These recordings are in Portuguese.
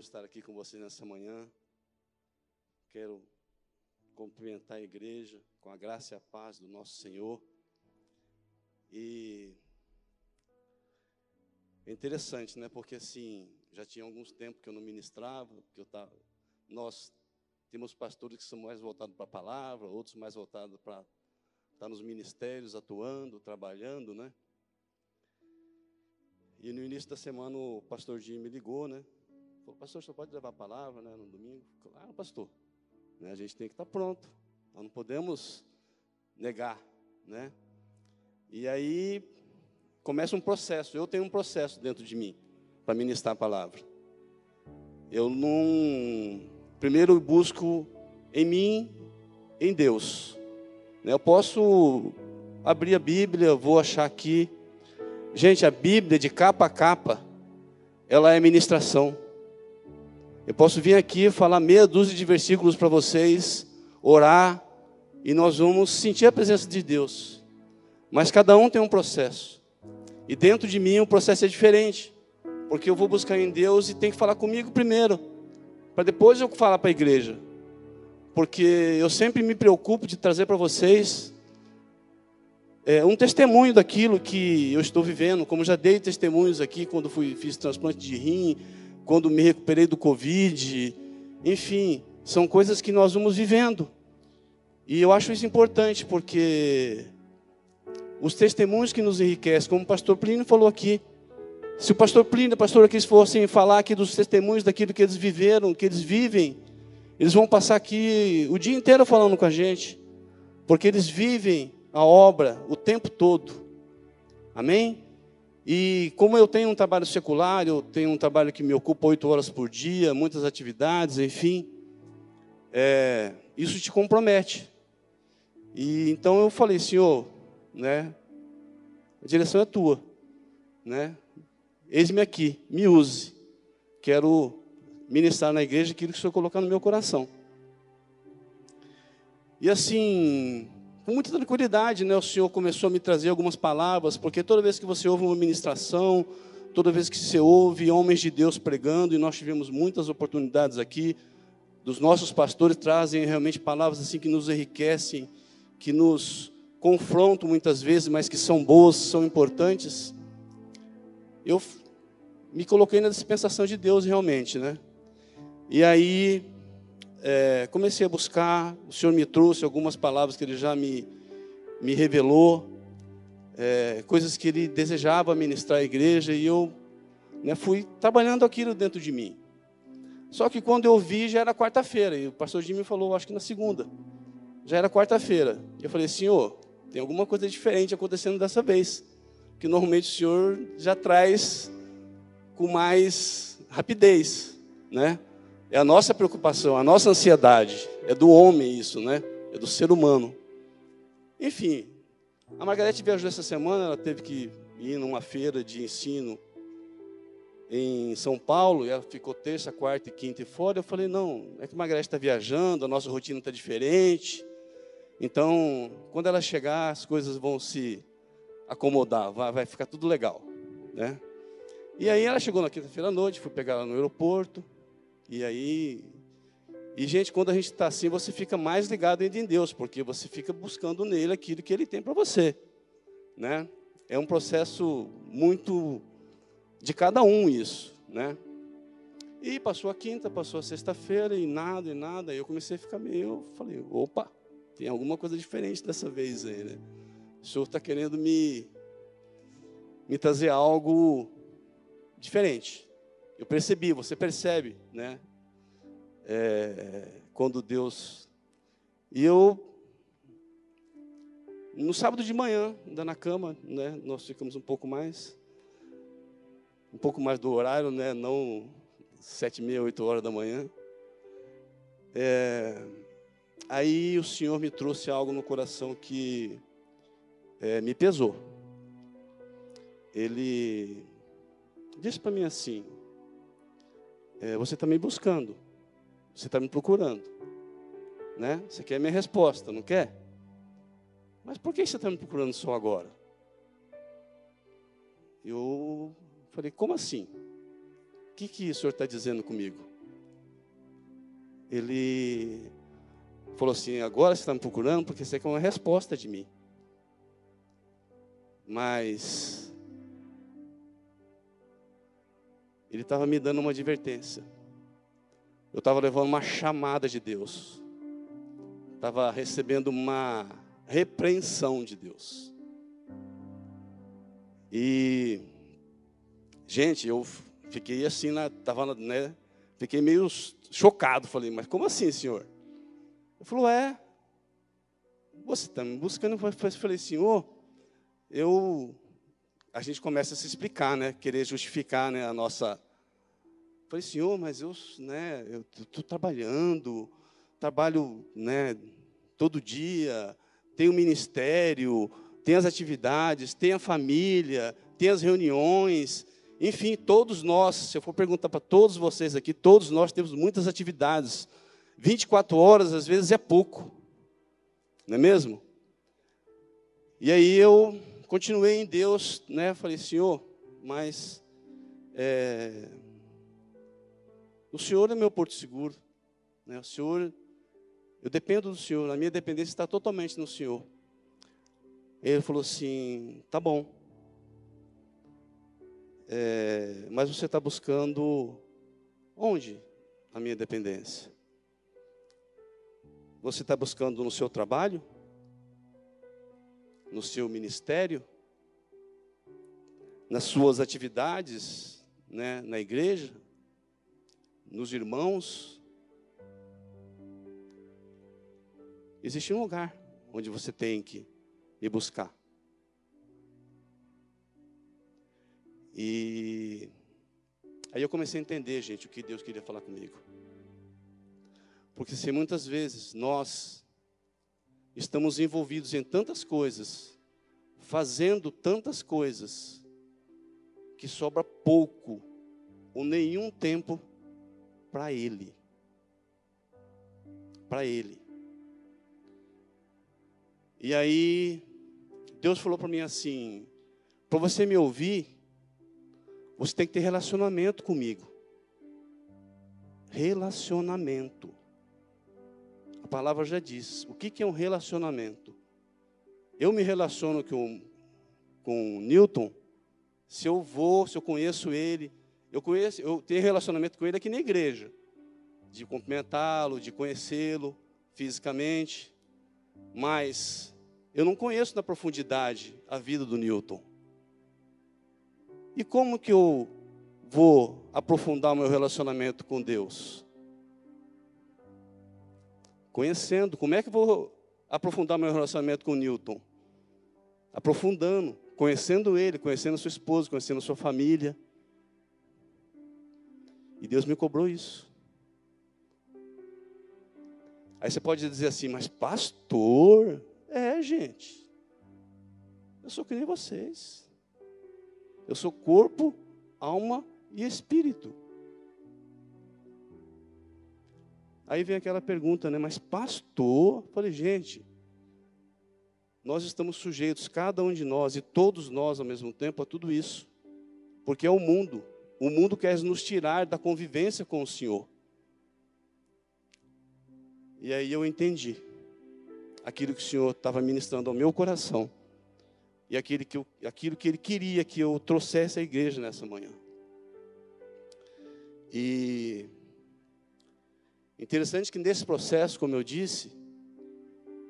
Estar aqui com vocês nessa manhã. Quero cumprimentar a igreja com a graça e a paz do nosso Senhor. E é interessante, né? Porque assim, já tinha alguns tempos que eu não ministrava, que eu tava, nós temos pastores que são mais voltados para a palavra, outros mais voltados para estar tá nos ministérios atuando, trabalhando, né? E no início da semana o pastor Jim me ligou, né? Falou, pastor, você pode levar a palavra, né, no domingo? Claro, pastor. Né, a gente tem que estar tá pronto. Nós não podemos negar, né? E aí começa um processo. Eu tenho um processo dentro de mim para ministrar a palavra. Eu não. Primeiro eu busco em mim, em Deus. Eu posso abrir a Bíblia, vou achar aqui. Gente, a Bíblia de capa a capa, ela é ministração. Eu posso vir aqui falar meia dúzia de versículos para vocês, orar, e nós vamos sentir a presença de Deus. Mas cada um tem um processo. E dentro de mim o processo é diferente. Porque eu vou buscar em Deus e tem que falar comigo primeiro. Para depois eu falar para a igreja. Porque eu sempre me preocupo de trazer para vocês é, um testemunho daquilo que eu estou vivendo. Como já dei testemunhos aqui quando fui, fiz transplante de rim, quando me recuperei do Covid. Enfim, são coisas que nós vamos vivendo. E eu acho isso importante porque os testemunhos que nos enriquecem, como o pastor Plínio falou aqui. Se o pastor Plínio, a pastora Cris fossem falar aqui dos testemunhos daquilo que eles viveram, que eles vivem, eles vão passar aqui o dia inteiro falando com a gente, porque eles vivem a obra o tempo todo. Amém? E como eu tenho um trabalho secular, eu tenho um trabalho que me ocupa oito horas por dia, muitas atividades, enfim, é, isso te compromete. E então eu falei, Senhor, né? A direção é tua, né? Eis-me aqui, me use. Quero ministrar na igreja aquilo que o Senhor colocar no meu coração. E assim, com muita tranquilidade, né, o Senhor começou a me trazer algumas palavras, porque toda vez que você ouve uma ministração, toda vez que você ouve homens de Deus pregando, e nós tivemos muitas oportunidades aqui, dos nossos pastores trazem realmente palavras assim que nos enriquecem, que nos confrontam muitas vezes, mas que são boas, são importantes, eu me coloquei na dispensação de Deus realmente, né? E aí é, comecei a buscar, o Senhor me trouxe algumas palavras que Ele já me, me revelou, é, coisas que Ele desejava ministrar à igreja, e eu né, fui trabalhando aquilo dentro de mim. Só que quando eu vi, já era quarta-feira, e o pastor Jimmy falou, acho que na segunda, já era quarta-feira. Eu falei, Senhor, tem alguma coisa diferente acontecendo dessa vez. Que normalmente o Senhor já traz com mais rapidez, né? É a nossa preocupação, a nossa ansiedade. É do homem isso, né? É do ser humano. Enfim, a Margarete viajou essa semana, ela teve que ir numa feira de ensino em São Paulo, e ela ficou terça, quarta e quinta e fora. Eu falei, não, é que a Margarete está viajando, a nossa rotina está diferente. Então, quando ela chegar, as coisas vão se acomodar, vai, vai ficar tudo legal, né? E aí ela chegou na quinta-feira à noite, fui pegar ela no aeroporto, e aí... E, gente, quando a gente está assim, você fica mais ligado ainda em Deus, porque você fica buscando nele aquilo que ele tem para você, né? É um processo muito de cada um isso, né? E passou a quinta, passou a sexta-feira, e nada, e nada, aí eu comecei a ficar meio, falei, opa, tem alguma coisa diferente dessa vez aí, né? O Senhor está querendo me, me trazer algo diferente. Eu percebi, você percebe, né? É, quando Deus. E eu, no sábado de manhã, ainda na cama, né? Nós ficamos um pouco mais. Um pouco mais do horário, né? Não sete e meia, oito horas da manhã. É, aí o Senhor me trouxe algo no coração que é, me pesou. Ele disse para mim assim: é, Você está me buscando, você está me procurando, né? Você quer minha resposta, não quer? Mas por que você está me procurando só agora? Eu falei: Como assim? O que, que o senhor está dizendo comigo? Ele falou assim: Agora você está me procurando porque você quer uma resposta de mim. Mas ele estava me dando uma advertência. Eu estava levando uma chamada de Deus. Estava recebendo uma repreensão de Deus. E, gente, eu fiquei assim, na, tava, né, fiquei meio chocado. Falei, mas como assim, senhor? Ele falou, é, você está me buscando. Eu falei, senhor, eu a gente começa a se explicar, né? Querer justificar, né? A nossa. falei, senhor, mas eu, né? Estou trabalhando, trabalho, né? Todo dia, tenho ministério, tem as atividades, tem a família, tem as reuniões, enfim, todos nós, se eu for perguntar para todos vocês aqui, todos nós temos muitas atividades. 24 horas às vezes é pouco, não é mesmo? E aí eu continuei em Deus, né? Falei, Senhor, mas é, o Senhor é meu porto seguro, né? O Senhor, eu dependo do Senhor, a minha dependência está totalmente no Senhor. Ele falou assim, tá bom, é, mas você está buscando onde a minha dependência? Você está buscando no seu trabalho? No seu ministério, nas suas atividades, né, na igreja, nos irmãos. Existe um lugar onde você tem que ir buscar. E aí eu comecei a entender, gente, o que Deus queria falar comigo. Porque se muitas vezes nós estamos envolvidos em tantas coisas, fazendo tantas coisas, que sobra pouco ou nenhum tempo para Ele. Para Ele. E aí, Deus falou para mim assim: para você me ouvir, você tem que ter relacionamento comigo. Relacionamento palavra já diz. O que, que é um relacionamento? Eu me relaciono com, com Newton se eu vou, se eu conheço ele. Eu conheço, eu tenho relacionamento com ele aqui na igreja. De cumprimentá-lo, de conhecê-lo fisicamente. Mas eu não conheço na profundidade a vida do Newton. E como que eu vou aprofundar o meu relacionamento com Deus? Conhecendo. Como é que vou aprofundar meu relacionamento com Newton? Aprofundando, conhecendo ele, conhecendo sua esposa, conhecendo sua família. E Deus me cobrou isso. Aí você pode dizer assim, mas pastor, é gente. Eu sou que nem vocês. Eu sou corpo, alma e espírito. Aí vem aquela pergunta, né? Mas pastor, falei, gente, nós estamos sujeitos, cada um de nós e todos nós ao mesmo tempo, a tudo isso. Porque é o mundo. O mundo quer nos tirar da convivência com o Senhor. E aí eu entendi aquilo que o Senhor estava ministrando ao meu coração. E aquilo que, eu, aquilo que Ele queria que eu trouxesse à igreja nessa manhã. E Interessante que nesse processo, como eu disse,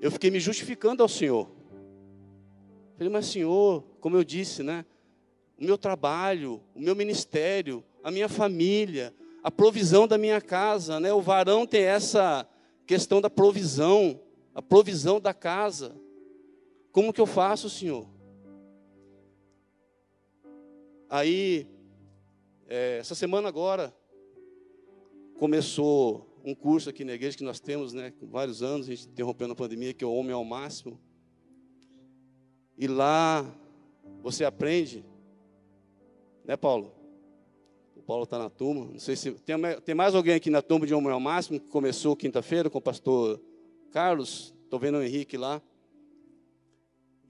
eu fiquei me justificando ao Senhor. Falei, mas Senhor, como eu disse, né? O meu trabalho, o meu ministério, a minha família, a provisão da minha casa, né? O varão tem essa questão da provisão, a provisão da casa. Como que eu faço, Senhor? Aí, é, essa semana agora, começou um curso aqui na igreja que nós temos, né, vários anos, a gente interrompendo a pandemia, que é o Homem ao Máximo. E lá você aprende, né, Paulo? O Paulo está na turma. Não sei se tem, tem mais alguém aqui na turma de Homem ao Máximo que começou quinta-feira com o pastor Carlos. Estou vendo o Henrique lá.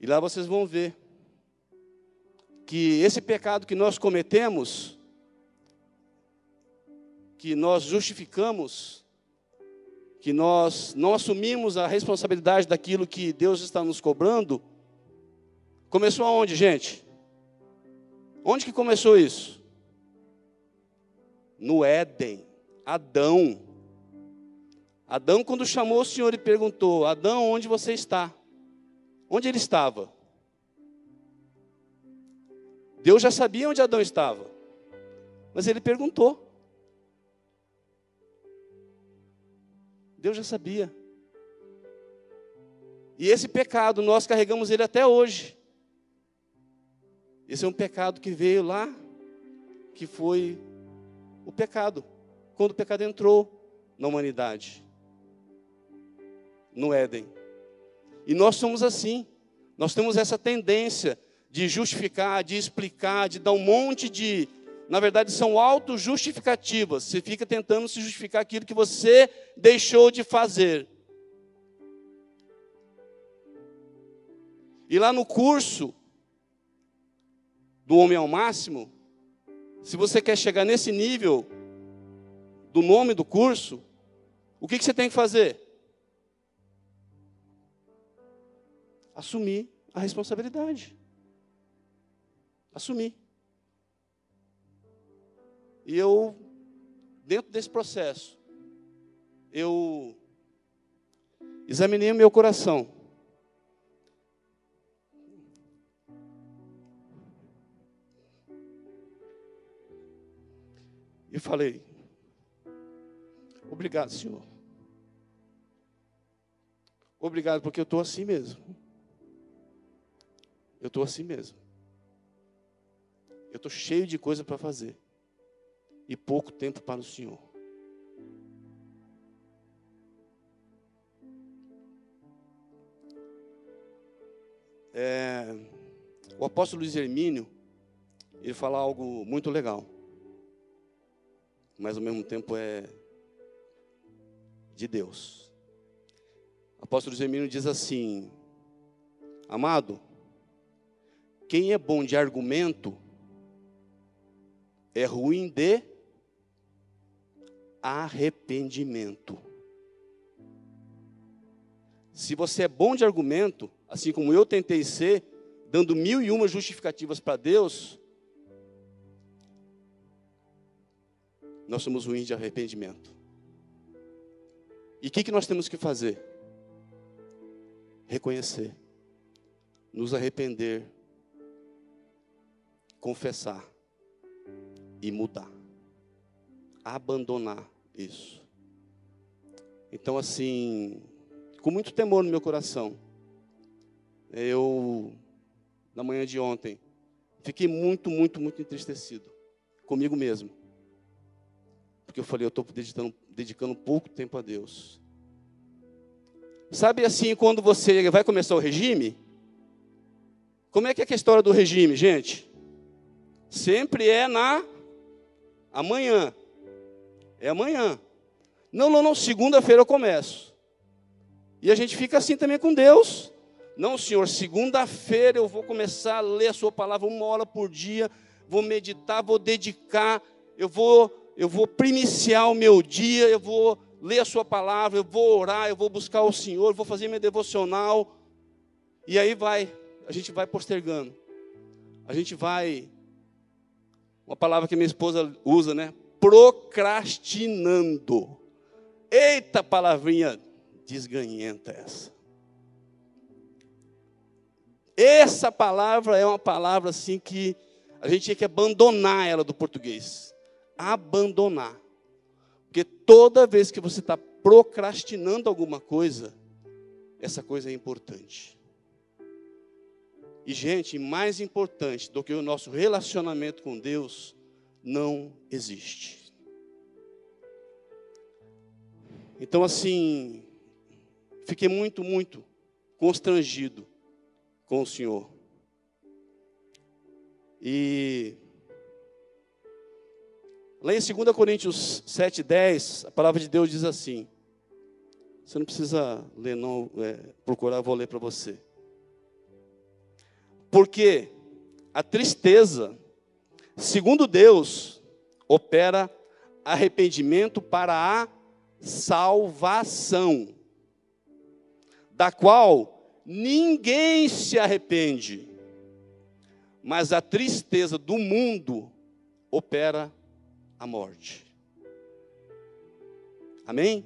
E lá vocês vão ver que esse pecado que nós cometemos, que nós justificamos, que nós não assumimos a responsabilidade daquilo que Deus está nos cobrando, começou aonde, gente? Onde que começou isso? no Éden, Adão. Adão, quando chamou o Senhor e perguntou: Adão, onde você está? Onde ele estava? Deus já sabia onde Adão estava, mas ele perguntou. Deus já sabia. E esse pecado, nós carregamos ele até hoje. Esse é um pecado que veio lá, que foi o pecado. Quando o pecado entrou na humanidade, no Éden. E nós somos assim. Nós temos essa tendência de justificar, de explicar, de dar um monte de. Na verdade, são auto-justificativas. Você fica tentando se justificar aquilo que você deixou de fazer. E lá no curso do Homem ao Máximo, se você quer chegar nesse nível do nome do curso, o que, que você tem que fazer? Assumir a responsabilidade. Assumir. E eu, dentro desse processo, eu examinei o meu coração. E falei: Obrigado, Senhor. Obrigado, porque eu estou assim mesmo. Eu estou assim mesmo. Eu estou cheio de coisa para fazer. E pouco tempo para o Senhor. É, o apóstolo Luiz Hermínio, ele fala algo muito legal mas ao mesmo tempo é de Deus. O apóstolo Zemino diz assim: Amado, quem é bom de argumento é ruim de arrependimento. Se você é bom de argumento, assim como eu tentei ser, dando mil e uma justificativas para Deus, nós somos ruins de arrependimento. E o que, que nós temos que fazer? Reconhecer, nos arrepender, confessar e mudar, abandonar isso. Então, assim, com muito temor no meu coração, eu, na manhã de ontem, fiquei muito, muito, muito entristecido comigo mesmo porque eu falei, eu estou dedicando, dedicando pouco tempo a Deus. Sabe assim, quando você vai começar o regime? Como é que é, é a história do regime, gente? Sempre é na amanhã. É amanhã. Não, não, não, segunda-feira eu começo. E a gente fica assim também com Deus. Não, Senhor, segunda-feira eu vou começar a ler a Sua palavra uma hora por dia, vou meditar, vou dedicar, eu vou eu vou primiciar o meu dia, eu vou ler a Sua palavra, eu vou orar, eu vou buscar o Senhor, vou fazer meu devocional. E aí vai, a gente vai postergando. A gente vai, uma palavra que minha esposa usa, né? Procrastinando. Eita palavrinha desganhenta essa. Essa palavra é uma palavra assim que a gente tinha que abandonar ela do português abandonar. Porque toda vez que você está procrastinando alguma coisa, essa coisa é importante. E, gente, mais importante do que o nosso relacionamento com Deus, não existe. Então, assim, fiquei muito, muito constrangido com o Senhor. E lá em 2 Coríntios 7,10, a palavra de Deus diz assim. Você não precisa ler, não, é, procurar, vou ler para você. Porque a tristeza, segundo Deus, opera arrependimento para a salvação, da qual ninguém se arrepende, mas a tristeza do mundo opera a morte. Amém?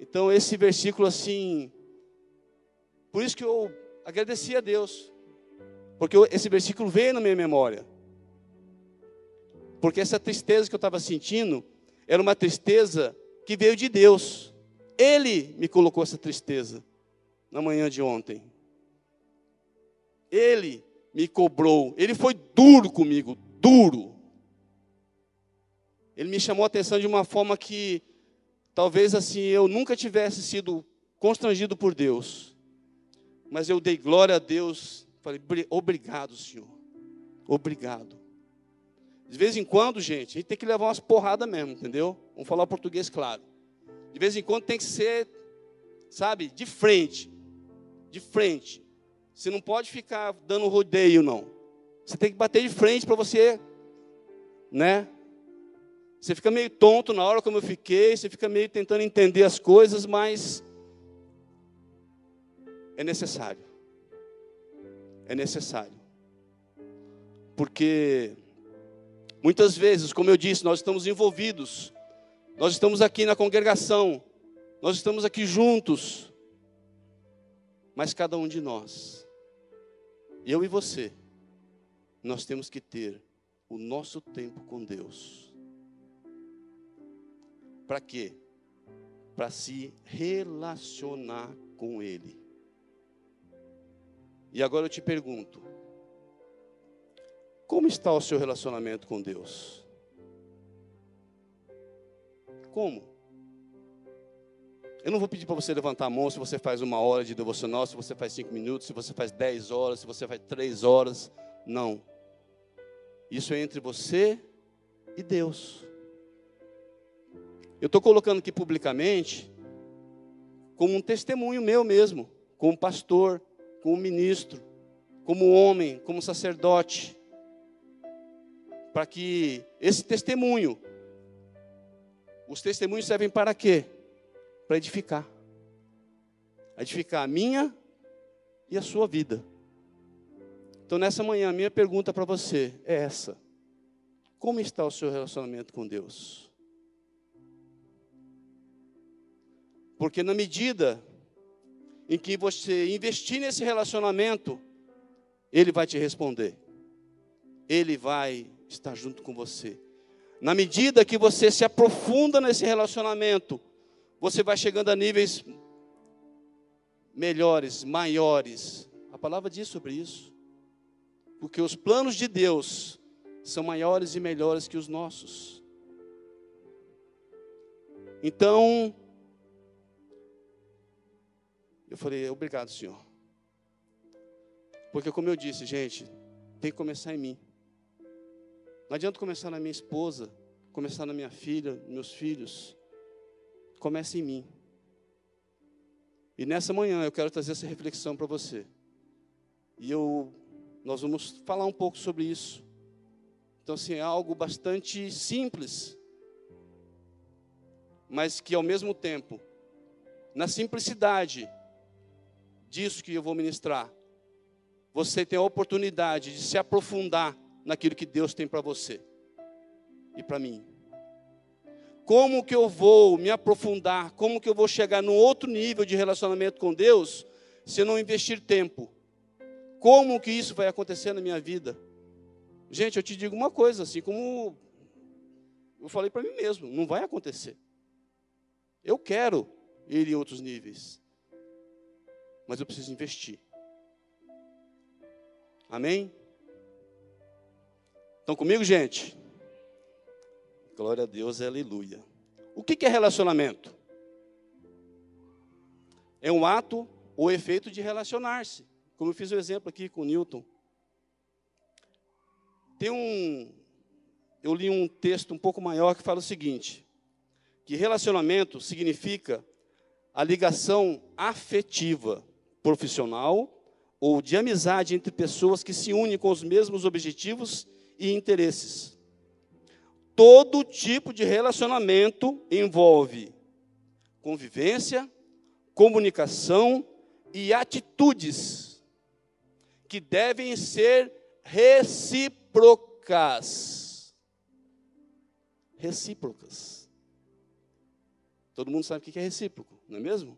Então, esse versículo assim, por isso que eu agradeci a Deus, porque esse versículo veio na minha memória. Porque essa tristeza que eu estava sentindo era uma tristeza que veio de Deus. Ele me colocou essa tristeza na manhã de ontem. Ele me cobrou. Ele foi duro comigo, duro. Ele me chamou a atenção de uma forma que talvez assim eu nunca tivesse sido constrangido por Deus. Mas eu dei glória a Deus Falei, obrigado, Senhor. Obrigado. De vez em quando, gente, a gente tem que levar umas porradas mesmo, entendeu? Vamos falar português claro. De vez em quando tem que ser, sabe, de frente. De frente. Você não pode ficar dando rodeio, não. Você tem que bater de frente para você, né? Você fica meio tonto na hora como eu fiquei, você fica meio tentando entender as coisas, mas é necessário é necessário. Porque muitas vezes, como eu disse, nós estamos envolvidos, nós estamos aqui na congregação, nós estamos aqui juntos, mas cada um de nós, eu e você, nós temos que ter o nosso tempo com Deus. Para quê? Para se relacionar com Ele. E agora eu te pergunto: como está o seu relacionamento com Deus? Como? Eu não vou pedir para você levantar a mão se você faz uma hora de devocional, se você faz cinco minutos, se você faz dez horas, se você faz três horas. Não. Isso é entre você e Deus. Eu estou colocando aqui publicamente como um testemunho meu mesmo, como pastor, como ministro, como homem, como sacerdote, para que esse testemunho, os testemunhos servem para quê? Para edificar. Edificar a minha e a sua vida. Então, nessa manhã, a minha pergunta para você é essa: Como está o seu relacionamento com Deus? Porque na medida em que você investir nesse relacionamento, Ele vai te responder. Ele vai estar junto com você. Na medida que você se aprofunda nesse relacionamento, você vai chegando a níveis melhores, maiores. A palavra diz sobre isso. Porque os planos de Deus são maiores e melhores que os nossos. Então, eu falei, obrigado, Senhor. Porque, como eu disse, gente, tem que começar em mim. Não adianta começar na minha esposa, começar na minha filha, meus filhos. Comece em mim. E nessa manhã eu quero trazer essa reflexão para você. E eu, nós vamos falar um pouco sobre isso. Então, assim, é algo bastante simples, mas que ao mesmo tempo, na simplicidade, disso que eu vou ministrar, você tem a oportunidade de se aprofundar naquilo que Deus tem para você e para mim. Como que eu vou me aprofundar? Como que eu vou chegar no outro nível de relacionamento com Deus se eu não investir tempo? Como que isso vai acontecer na minha vida? Gente, eu te digo uma coisa, assim como eu falei para mim mesmo, não vai acontecer. Eu quero ir em outros níveis mas eu preciso investir. Amém? Estão comigo, gente? Glória a Deus, aleluia. O que é relacionamento? É um ato ou efeito de relacionar-se. Como eu fiz o exemplo aqui com Newton. Tem um. Eu li um texto um pouco maior que fala o seguinte: que relacionamento significa a ligação afetiva, profissional ou de amizade entre pessoas que se unem com os mesmos objetivos e interesses. Todo tipo de relacionamento envolve convivência, comunicação e atitudes que devem ser recíprocas. Recíprocas. Todo mundo sabe o que é recíproco, não é mesmo?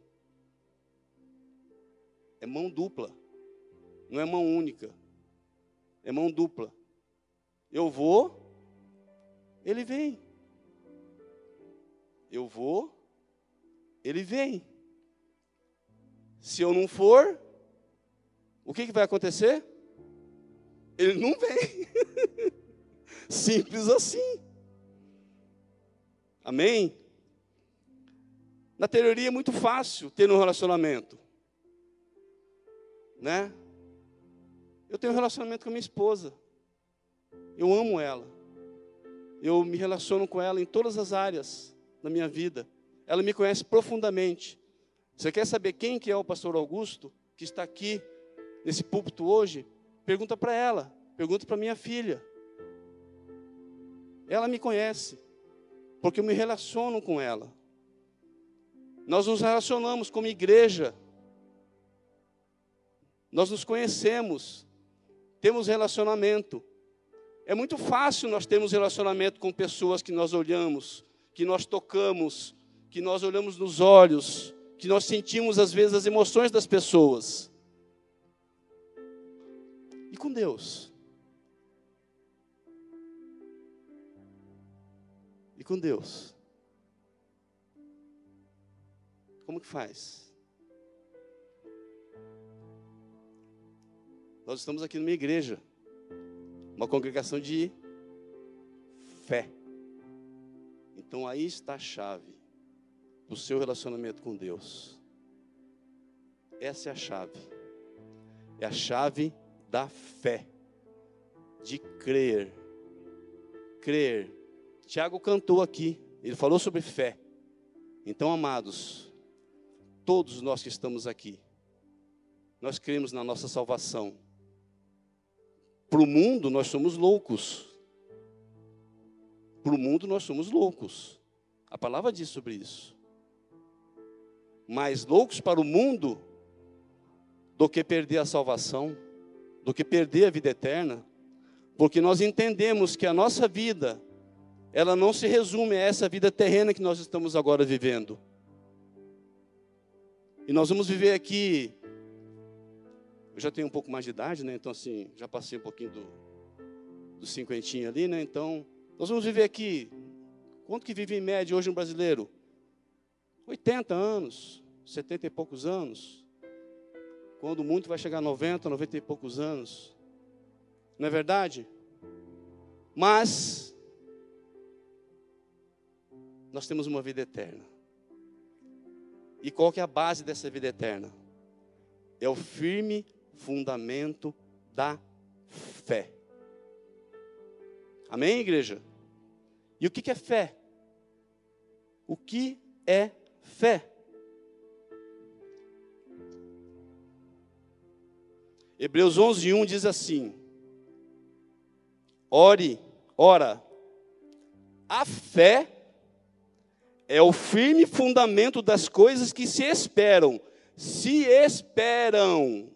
É mão dupla. Não é mão única. É mão dupla. Eu vou, ele vem. Eu vou, ele vem. Se eu não for, o que, que vai acontecer? Ele não vem. Simples assim. Amém? Na teoria é muito fácil ter um relacionamento. Né? Eu tenho um relacionamento com a minha esposa. Eu amo ela. Eu me relaciono com ela em todas as áreas da minha vida. Ela me conhece profundamente. Você quer saber quem que é o pastor Augusto que está aqui nesse púlpito hoje? Pergunta para ela, pergunta para minha filha. Ela me conhece, porque eu me relaciono com ela. Nós nos relacionamos como igreja. Nós nos conhecemos, temos relacionamento. É muito fácil nós termos relacionamento com pessoas que nós olhamos, que nós tocamos, que nós olhamos nos olhos, que nós sentimos às vezes as emoções das pessoas. E com Deus? E com Deus? Como que faz? Nós estamos aqui numa igreja, uma congregação de fé. Então aí está a chave do seu relacionamento com Deus. Essa é a chave. É a chave da fé, de crer. Crer. Tiago cantou aqui, ele falou sobre fé. Então, amados, todos nós que estamos aqui, nós cremos na nossa salvação. Para o mundo, nós somos loucos. Para o mundo, nós somos loucos. A palavra diz sobre isso mais loucos para o mundo do que perder a salvação, do que perder a vida eterna, porque nós entendemos que a nossa vida, ela não se resume a essa vida terrena que nós estamos agora vivendo. E nós vamos viver aqui. Eu já tenho um pouco mais de idade, né? Então, assim, já passei um pouquinho do, do cinquentinho ali, né? Então, nós vamos viver aqui. Quanto que vive em média hoje um brasileiro? 80 anos, 70 e poucos anos. Quando muito vai chegar a 90, 90 e poucos anos. Não é verdade? Mas nós temos uma vida eterna. E qual que é a base dessa vida eterna? É o firme fundamento da fé. Amém, igreja? E o que é fé? O que é fé. Hebreus 11, 1 diz assim: Ore, ora, a fé é o firme fundamento das coisas que se esperam. Se esperam.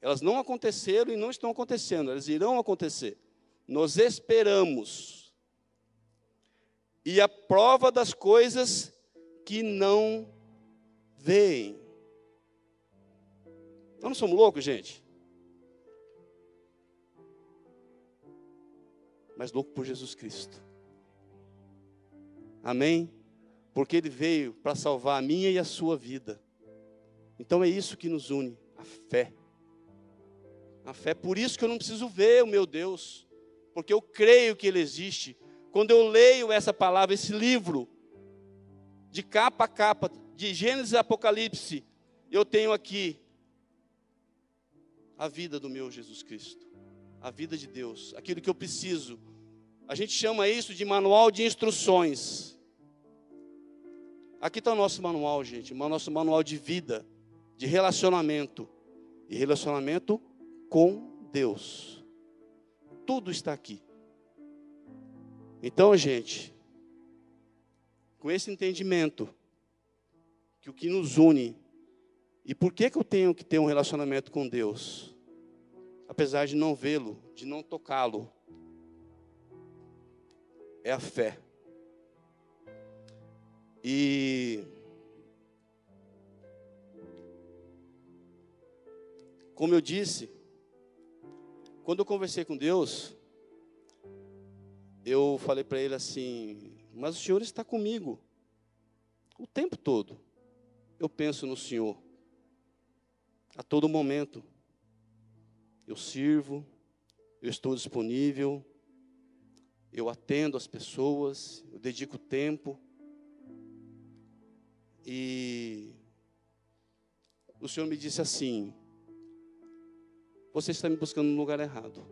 Elas não aconteceram e não estão acontecendo, elas irão acontecer. Nós esperamos. E a prova das coisas que não veem. Nós não somos loucos, gente? Mas louco por Jesus Cristo. Amém? Porque Ele veio para salvar a minha e a sua vida. Então é isso que nos une, a fé. A fé, por isso que eu não preciso ver o meu Deus, porque eu creio que Ele existe. Quando eu leio essa palavra, esse livro, de capa a capa, de Gênesis a Apocalipse, eu tenho aqui a vida do meu Jesus Cristo, a vida de Deus, aquilo que eu preciso. A gente chama isso de manual de instruções. Aqui está o nosso manual, gente, o nosso manual de vida, de relacionamento. E relacionamento com Deus. Tudo está aqui. Então, gente, com esse entendimento, que o que nos une, e por que, que eu tenho que ter um relacionamento com Deus? Apesar de não vê-lo, de não tocá-lo, é a fé. E como eu disse, quando eu conversei com Deus, eu falei para ele assim: Mas o Senhor está comigo o tempo todo. Eu penso no Senhor a todo momento. Eu sirvo, eu estou disponível, eu atendo as pessoas, eu dedico tempo. E o Senhor me disse assim: Você está me buscando no lugar errado.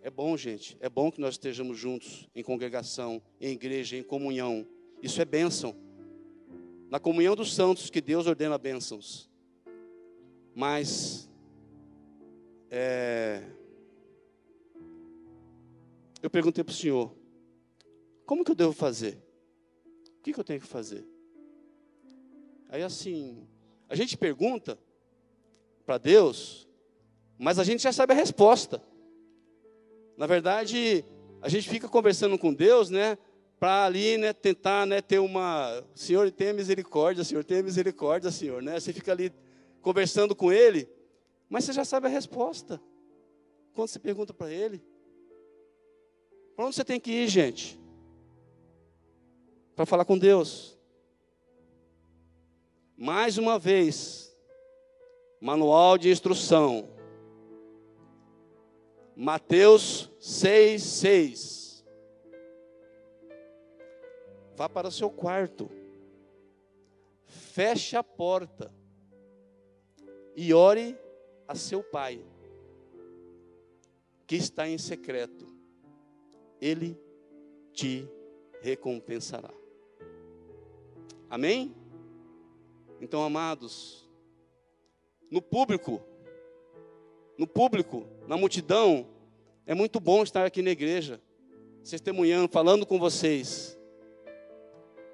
É bom, gente, é bom que nós estejamos juntos em congregação, em igreja, em comunhão. Isso é bênção. Na comunhão dos santos que Deus ordena bênçãos. Mas é, eu perguntei para o Senhor: como que eu devo fazer? O que, que eu tenho que fazer? Aí assim, a gente pergunta para Deus, mas a gente já sabe a resposta. Na verdade, a gente fica conversando com Deus, né? Para ali, né, tentar, né, ter uma, Senhor, tenha misericórdia, Senhor, tenha misericórdia, Senhor, né? Você fica ali conversando com Ele, mas você já sabe a resposta. Quando você pergunta para Ele, para onde você tem que ir, gente? Para falar com Deus. Mais uma vez, manual de instrução. Mateus 6, 6. Vá para o seu quarto, feche a porta e ore a seu pai, que está em secreto. Ele te recompensará. Amém? Então, amados, no público, no público, na multidão, é muito bom estar aqui na igreja, testemunhando, falando com vocês.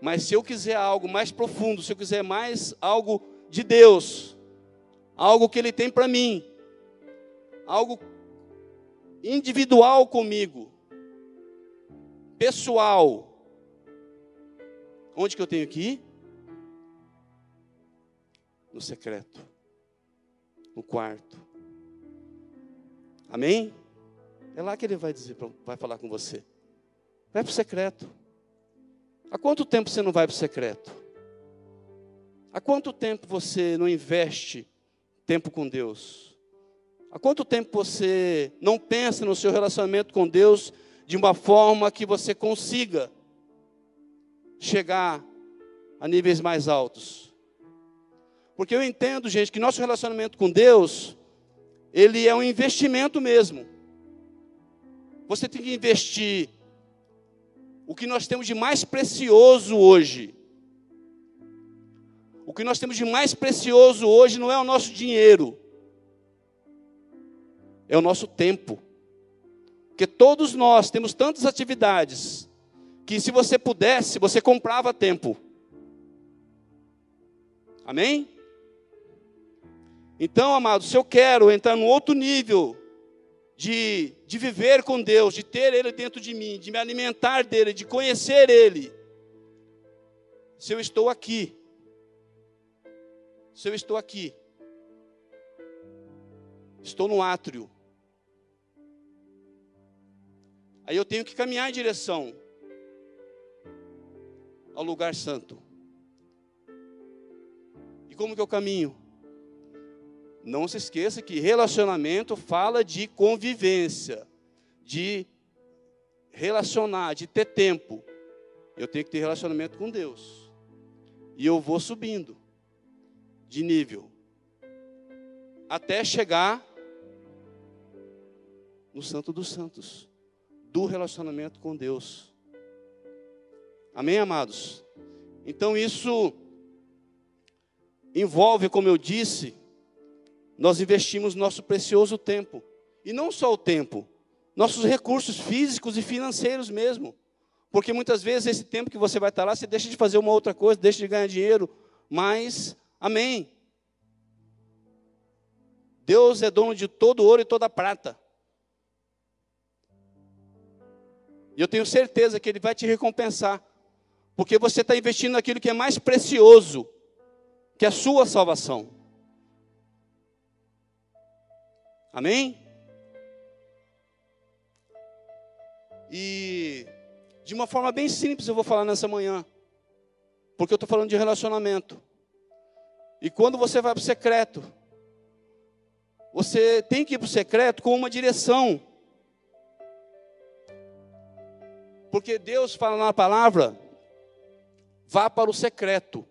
Mas se eu quiser algo mais profundo, se eu quiser mais algo de Deus, algo que Ele tem para mim, algo individual comigo, pessoal, onde que eu tenho que ir? no secreto, no quarto. Amém? É lá que ele vai dizer, vai falar com você. Vai para o secreto. Há quanto tempo você não vai para o secreto? Há quanto tempo você não investe tempo com Deus? Há quanto tempo você não pensa no seu relacionamento com Deus de uma forma que você consiga chegar a níveis mais altos? Porque eu entendo, gente, que nosso relacionamento com Deus, ele é um investimento mesmo. Você tem que investir o que nós temos de mais precioso hoje. O que nós temos de mais precioso hoje não é o nosso dinheiro, é o nosso tempo. Porque todos nós temos tantas atividades que se você pudesse, você comprava tempo. Amém? Então, amados, se eu quero entrar num outro nível de, de viver com Deus, de ter Ele dentro de mim, de me alimentar dEle, de conhecer Ele, se eu estou aqui, se eu estou aqui, estou no átrio, aí eu tenho que caminhar em direção ao lugar santo. E como que eu caminho? Não se esqueça que relacionamento fala de convivência, de relacionar, de ter tempo. Eu tenho que ter relacionamento com Deus. E eu vou subindo de nível até chegar no Santo dos Santos, do relacionamento com Deus. Amém, amados? Então isso envolve, como eu disse, nós investimos nosso precioso tempo. E não só o tempo, nossos recursos físicos e financeiros mesmo. Porque muitas vezes esse tempo que você vai estar lá, você deixa de fazer uma outra coisa, deixa de ganhar dinheiro, mas, amém. Deus é dono de todo ouro e toda prata. E eu tenho certeza que Ele vai te recompensar, porque você está investindo naquilo que é mais precioso, que é a sua salvação. Amém? E de uma forma bem simples eu vou falar nessa manhã, porque eu estou falando de relacionamento. E quando você vai para o secreto, você tem que ir para o secreto com uma direção. Porque Deus fala na palavra, vá para o secreto.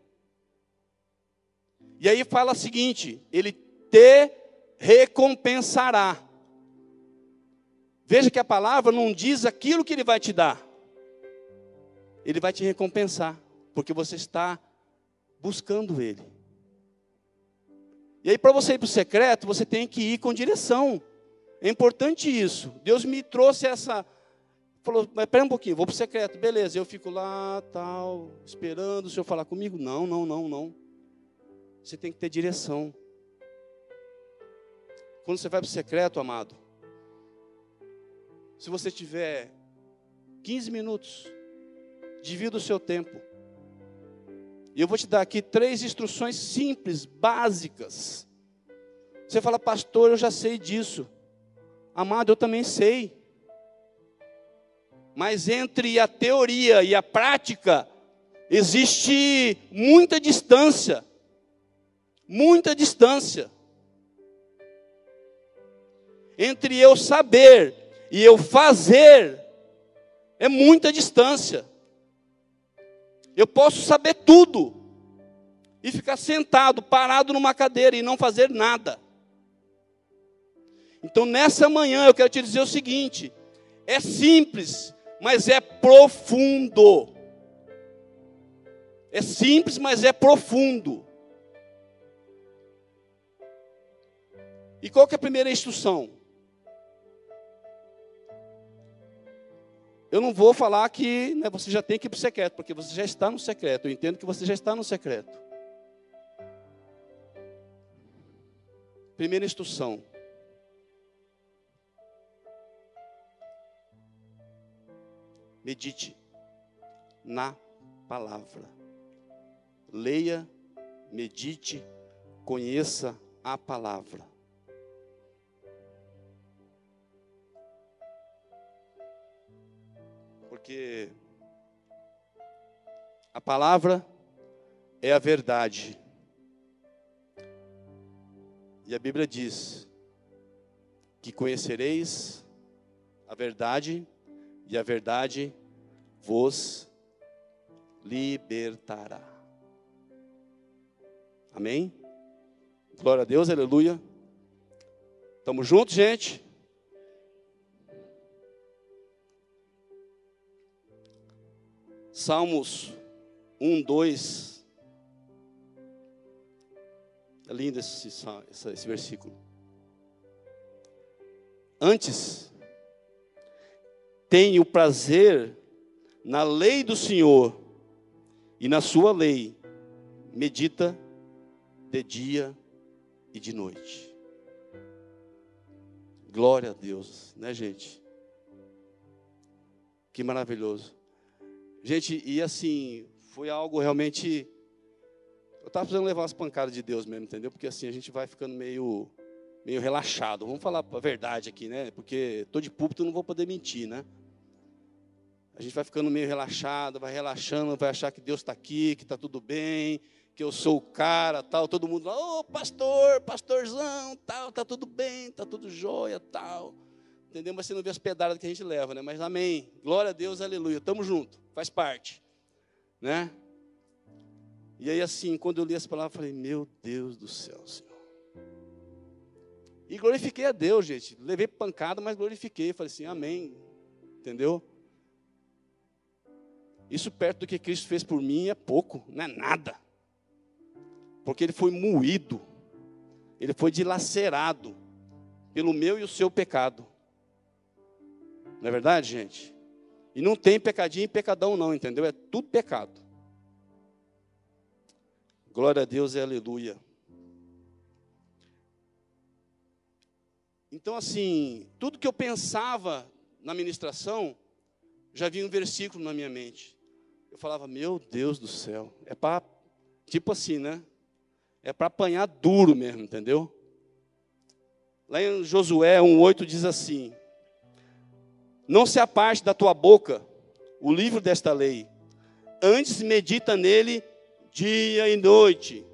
E aí fala o seguinte: Ele te recompensará. Veja que a palavra não diz aquilo que Ele vai te dar, Ele vai te recompensar, porque você está buscando Ele. E aí, para você ir para o secreto, você tem que ir com direção. É importante isso. Deus me trouxe essa. Falou, mas pera um pouquinho, vou para o secreto, beleza. Eu fico lá, tal, esperando o Senhor falar comigo. Não, não, não, não. Você tem que ter direção. Quando você vai para o secreto, amado, se você tiver 15 minutos, divida o seu tempo. E eu vou te dar aqui três instruções simples, básicas. Você fala, pastor, eu já sei disso. Amado, eu também sei. Mas entre a teoria e a prática, existe muita distância. Muita distância. Entre eu saber e eu fazer, é muita distância. Eu posso saber tudo e ficar sentado, parado numa cadeira e não fazer nada. Então, nessa manhã, eu quero te dizer o seguinte: é simples, mas é profundo. É simples, mas é profundo. E qual que é a primeira instrução? Eu não vou falar que né, você já tem que ir para o secreto, porque você já está no secreto. Eu entendo que você já está no secreto. Primeira instrução. Medite na palavra. Leia, medite, conheça a palavra. Porque a palavra é a verdade. E a Bíblia diz que conhecereis a verdade e a verdade vos libertará. Amém? Glória a Deus, aleluia. Estamos juntos, gente? Salmos 1, 2. É lindo esse, esse, esse versículo. Antes, tenho prazer na lei do Senhor, e na sua lei medita de dia e de noite. Glória a Deus, né, gente? Que maravilhoso. Gente, e assim, foi algo realmente. Eu estava precisando levar umas pancadas de Deus mesmo, entendeu? Porque assim a gente vai ficando meio, meio relaxado. Vamos falar a verdade aqui, né? Porque estou de púlpito, não vou poder mentir, né? A gente vai ficando meio relaxado, vai relaxando, vai achar que Deus está aqui, que está tudo bem, que eu sou o cara, tal. Todo mundo lá, ô oh, pastor, pastorzão, tal, tá tudo bem, tá tudo jóia, tal. Entendeu? Mas você não vê as pedradas que a gente leva, né? Mas amém. Glória a Deus, aleluia. Tamo junto faz parte, né? E aí, assim, quando eu li essa palavra, eu falei: Meu Deus do céu, Senhor. E glorifiquei a Deus, gente. Levei pancada, mas glorifiquei. Falei assim: Amém. Entendeu? Isso perto do que Cristo fez por mim é pouco, não é nada. Porque ele foi moído, ele foi dilacerado pelo meu e o seu pecado. Não é verdade, gente? E não tem pecadinho e pecadão, não, entendeu? É tudo pecado. Glória a Deus e aleluia. Então, assim, tudo que eu pensava na ministração, já vinha um versículo na minha mente. Eu falava, meu Deus do céu, é para, tipo assim, né? É para apanhar duro mesmo, entendeu? Lá em Josué 1,8 diz assim: Não se aparte da tua boca o livro desta lei, antes medita nele dia e noite,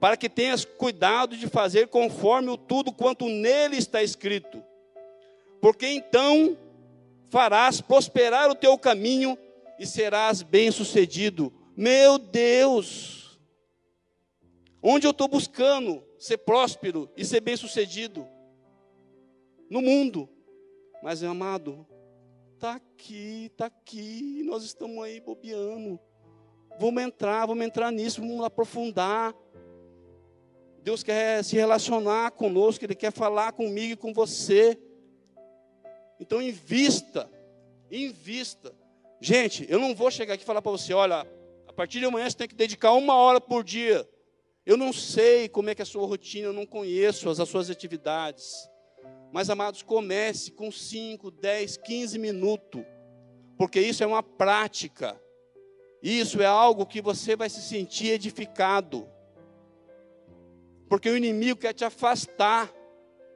para que tenhas cuidado de fazer conforme o tudo quanto nele está escrito, porque então farás prosperar o teu caminho e serás bem-sucedido. Meu Deus! Onde eu estou buscando ser próspero e ser bem-sucedido? No mundo. Mas, meu amado, está aqui, está aqui, nós estamos aí bobeando. Vamos entrar, vamos entrar nisso, vamos aprofundar. Deus quer se relacionar conosco, Ele quer falar comigo e com você. Então invista, invista. Gente, eu não vou chegar aqui e falar para você, olha, a partir de amanhã você tem que dedicar uma hora por dia. Eu não sei como é que é a sua rotina, eu não conheço as, as suas atividades. Mas, amados, comece com 5, 10, 15 minutos. Porque isso é uma prática. Isso é algo que você vai se sentir edificado. Porque o inimigo quer te afastar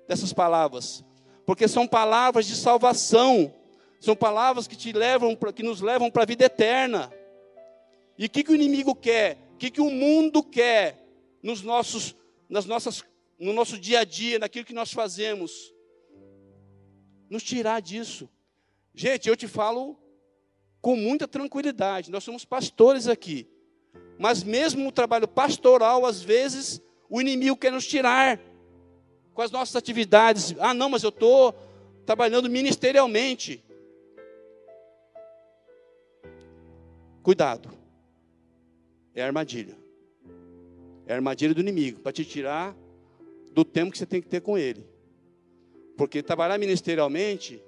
dessas palavras. Porque são palavras de salvação. São palavras que te levam, que nos levam para a vida eterna. E o que, que o inimigo quer? O que, que o mundo quer nos nossos, nas nossas, no nosso dia a dia, naquilo que nós fazemos? Nos tirar disso. Gente, eu te falo com muita tranquilidade. Nós somos pastores aqui. Mas mesmo o trabalho pastoral, às vezes, o inimigo quer nos tirar com as nossas atividades. Ah, não, mas eu estou trabalhando ministerialmente. Cuidado. É armadilha. É armadilha do inimigo para te tirar do tempo que você tem que ter com ele. Porque trabalhar ministerialmente,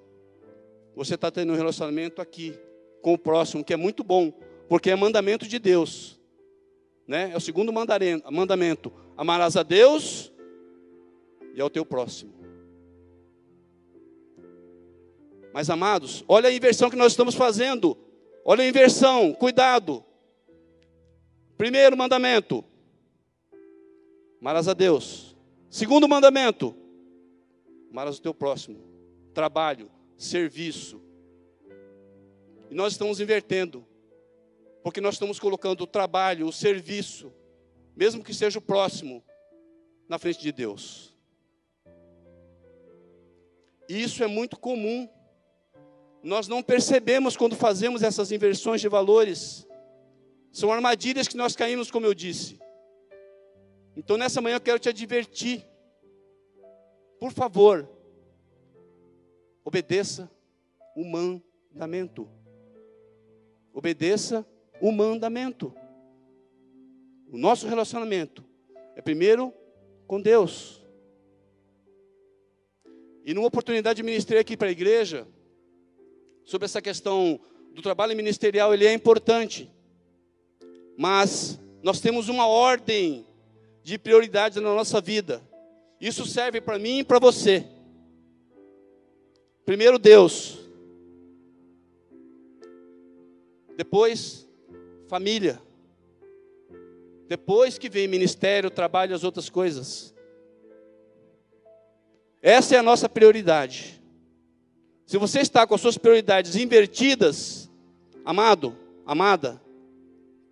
você está tendo um relacionamento aqui com o próximo, que é muito bom, porque é mandamento de Deus. Né? É o segundo mandamento: amarás a Deus e ao teu próximo. Mas amados, olha a inversão que nós estamos fazendo. Olha a inversão, cuidado. Primeiro mandamento: amarás a Deus. Segundo mandamento: amarás o teu próximo. Trabalho, serviço, e nós estamos invertendo, porque nós estamos colocando o trabalho, o serviço, mesmo que seja o próximo, na frente de Deus. E isso é muito comum. Nós não percebemos quando fazemos essas inversões de valores. São armadilhas que nós caímos, como eu disse. Então, nessa manhã eu quero te advertir. Por favor, obedeça o mandamento obedeça o mandamento. O nosso relacionamento é primeiro com Deus. E numa oportunidade de ministrar aqui para a igreja, sobre essa questão do trabalho ministerial, ele é importante. Mas nós temos uma ordem de prioridades na nossa vida. Isso serve para mim e para você. Primeiro Deus, Depois, família. Depois que vem ministério, trabalho e as outras coisas. Essa é a nossa prioridade. Se você está com as suas prioridades invertidas, amado, amada,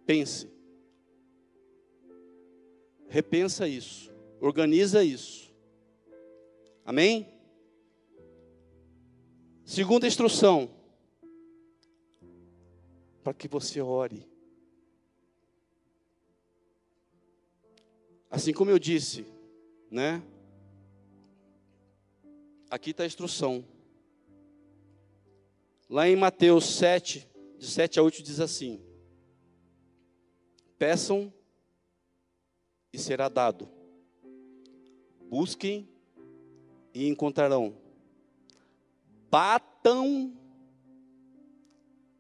pense. Repensa isso. Organiza isso. Amém? Segunda instrução para que você ore. Assim como eu disse, né? Aqui está a instrução. Lá em Mateus 7, de 7 a 8, diz assim: Peçam e será dado. Busquem e encontrarão. Batam